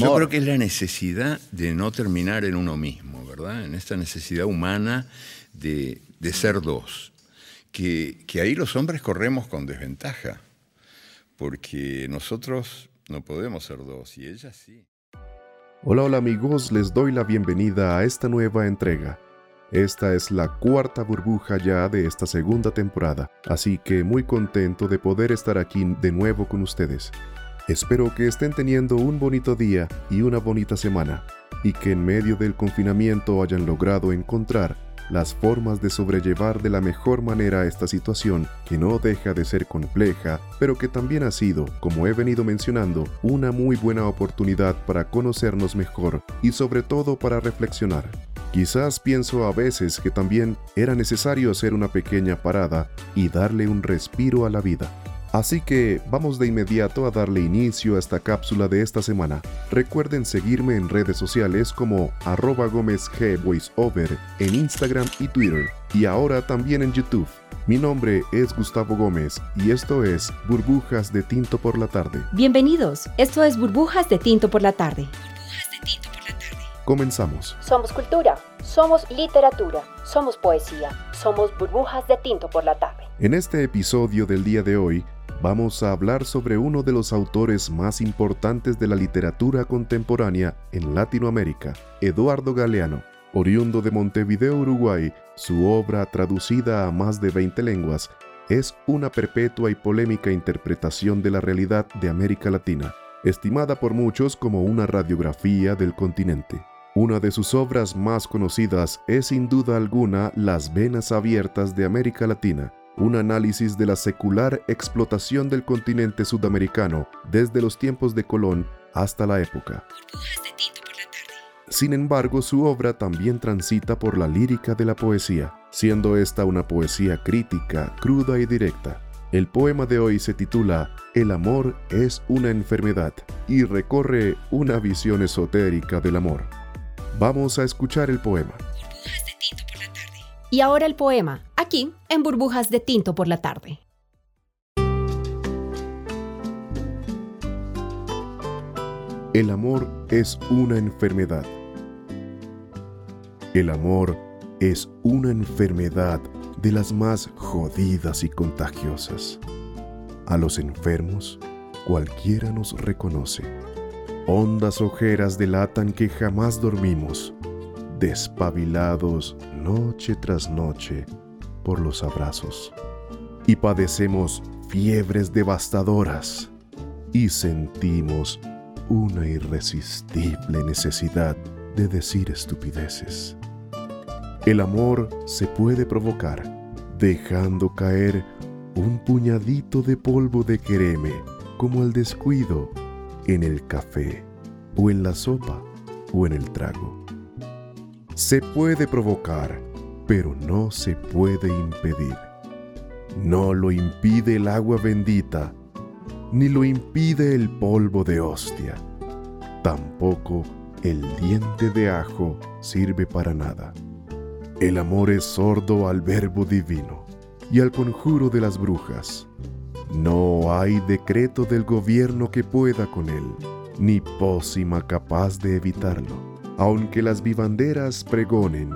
Yo creo que es la necesidad de no terminar en uno mismo, ¿verdad? En esta necesidad humana de, ser dos. Que, que, ahí los hombres corremos con desventaja, porque nosotros no podemos ser dos y ella sí. Hola, hola amigos, les doy la bienvenida a esta nueva entrega. Esta es la cuarta burbuja ya de esta segunda temporada, así que muy contento de poder estar aquí de nuevo con ustedes. Espero que estén teniendo un bonito día y una bonita semana, y que en medio del confinamiento hayan logrado encontrar las formas de sobrellevar de la mejor manera esta situación que no deja de ser compleja, pero que también ha sido, como he venido mencionando, una muy buena oportunidad para conocernos mejor y sobre todo para reflexionar. Quizás pienso a veces que también era necesario hacer una pequeña parada y darle un respiro a la vida. Así que vamos de inmediato a darle inicio a esta cápsula de esta semana. Recuerden seguirme en redes sociales como arroba Gómez G Voiceover en Instagram y Twitter y ahora también en YouTube. Mi nombre es Gustavo Gómez y esto es Burbujas de Tinto por la Tarde. Bienvenidos, esto es Burbujas de Tinto por la Tarde. Burbujas de Tinto por la Tarde. Comenzamos. Somos cultura, somos literatura, somos poesía, somos burbujas de tinto por la tarde. En este episodio del día de hoy vamos a hablar sobre uno de los autores más importantes de la literatura contemporánea en Latinoamérica, Eduardo Galeano. Oriundo de Montevideo, Uruguay, su obra, traducida a más de 20 lenguas, es una perpetua y polémica interpretación de la realidad de América Latina, estimada por muchos como una radiografía del continente. Una de sus obras más conocidas es sin duda alguna Las Venas Abiertas de América Latina, un análisis de la secular explotación del continente sudamericano desde los tiempos de Colón hasta la época. Sin embargo, su obra también transita por la lírica de la poesía, siendo esta una poesía crítica, cruda y directa. El poema de hoy se titula El amor es una enfermedad y recorre una visión esotérica del amor. Vamos a escuchar el poema. Y ahora el poema, aquí en Burbujas de Tinto por la tarde. El amor es una enfermedad. El amor es una enfermedad de las más jodidas y contagiosas. A los enfermos cualquiera nos reconoce. Hondas ojeras delatan que jamás dormimos despabilados noche tras noche por los abrazos. Y padecemos fiebres devastadoras y sentimos una irresistible necesidad de decir estupideces. El amor se puede provocar dejando caer un puñadito de polvo de quereme como el descuido en el café o en la sopa o en el trago. Se puede provocar, pero no se puede impedir. No lo impide el agua bendita, ni lo impide el polvo de hostia. Tampoco el diente de ajo sirve para nada. El amor es sordo al verbo divino y al conjuro de las brujas. No hay decreto del gobierno que pueda con él, ni pócima capaz de evitarlo aunque las vivanderas pregonen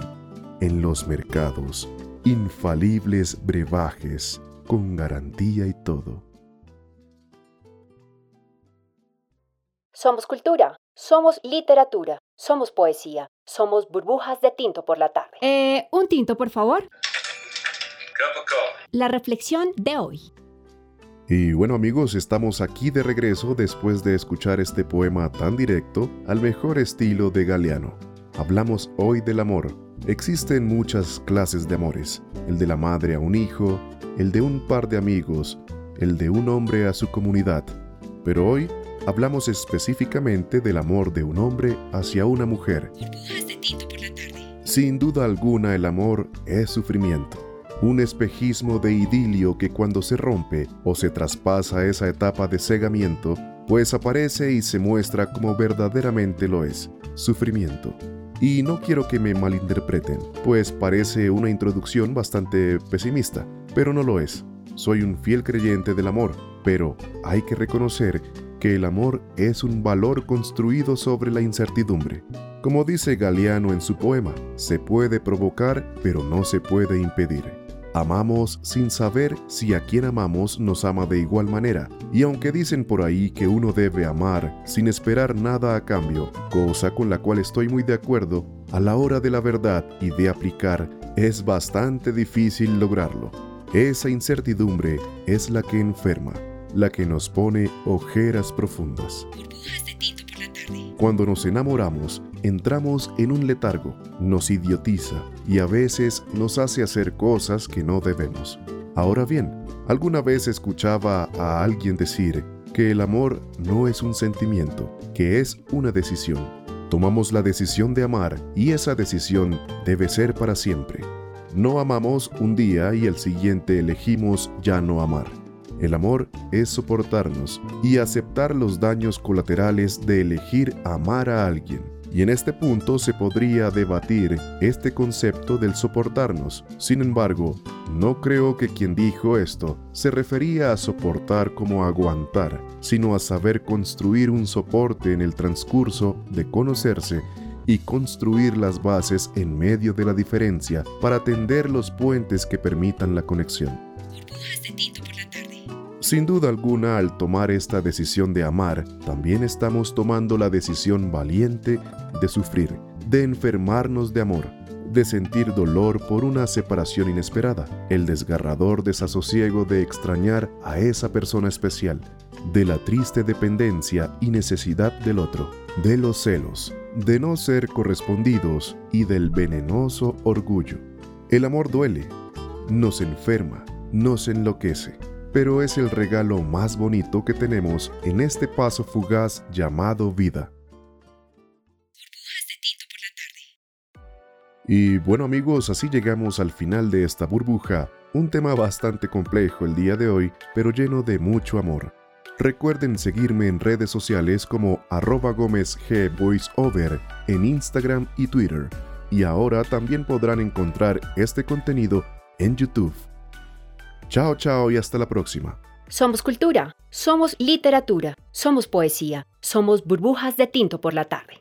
en los mercados infalibles brebajes con garantía y todo. Somos cultura, somos literatura, somos poesía, somos burbujas de tinto por la tarde. Eh, un tinto, por favor. La reflexión de hoy. Y bueno amigos, estamos aquí de regreso después de escuchar este poema tan directo al mejor estilo de Galeano. Hablamos hoy del amor. Existen muchas clases de amores. El de la madre a un hijo, el de un par de amigos, el de un hombre a su comunidad. Pero hoy hablamos específicamente del amor de un hombre hacia una mujer. Sin duda alguna el amor es sufrimiento un espejismo de idilio que cuando se rompe o se traspasa esa etapa de cegamiento, pues aparece y se muestra como verdaderamente lo es, sufrimiento. Y no quiero que me malinterpreten, pues parece una introducción bastante pesimista, pero no lo es. Soy un fiel creyente del amor, pero hay que reconocer que el amor es un valor construido sobre la incertidumbre. Como dice Galeano en su poema, se puede provocar, pero no se puede impedir. Amamos sin saber si a quien amamos nos ama de igual manera, y aunque dicen por ahí que uno debe amar sin esperar nada a cambio, cosa con la cual estoy muy de acuerdo, a la hora de la verdad y de aplicar es bastante difícil lograrlo. Esa incertidumbre es la que enferma, la que nos pone ojeras profundas. Cuando nos enamoramos, entramos en un letargo, nos idiotiza y a veces nos hace hacer cosas que no debemos. Ahora bien, alguna vez escuchaba a alguien decir que el amor no es un sentimiento, que es una decisión. Tomamos la decisión de amar y esa decisión debe ser para siempre. No amamos un día y el siguiente elegimos ya no amar. El amor es soportarnos y aceptar los daños colaterales de elegir amar a alguien. Y en este punto se podría debatir este concepto del soportarnos. Sin embargo, no creo que quien dijo esto se refería a soportar como aguantar, sino a saber construir un soporte en el transcurso de conocerse y construir las bases en medio de la diferencia para tender los puentes que permitan la conexión. Sin duda alguna, al tomar esta decisión de amar, también estamos tomando la decisión valiente de sufrir, de enfermarnos de amor, de sentir dolor por una separación inesperada, el desgarrador desasosiego de extrañar a esa persona especial, de la triste dependencia y necesidad del otro, de los celos, de no ser correspondidos y del venenoso orgullo. El amor duele, nos enferma, nos enloquece pero es el regalo más bonito que tenemos en este paso fugaz llamado vida. Y bueno amigos, así llegamos al final de esta burbuja, un tema bastante complejo el día de hoy, pero lleno de mucho amor. Recuerden seguirme en redes sociales como arroba Gómez G Voiceover en Instagram y Twitter. Y ahora también podrán encontrar este contenido en YouTube. Chao, chao y hasta la próxima. Somos cultura, somos literatura, somos poesía, somos burbujas de tinto por la tarde.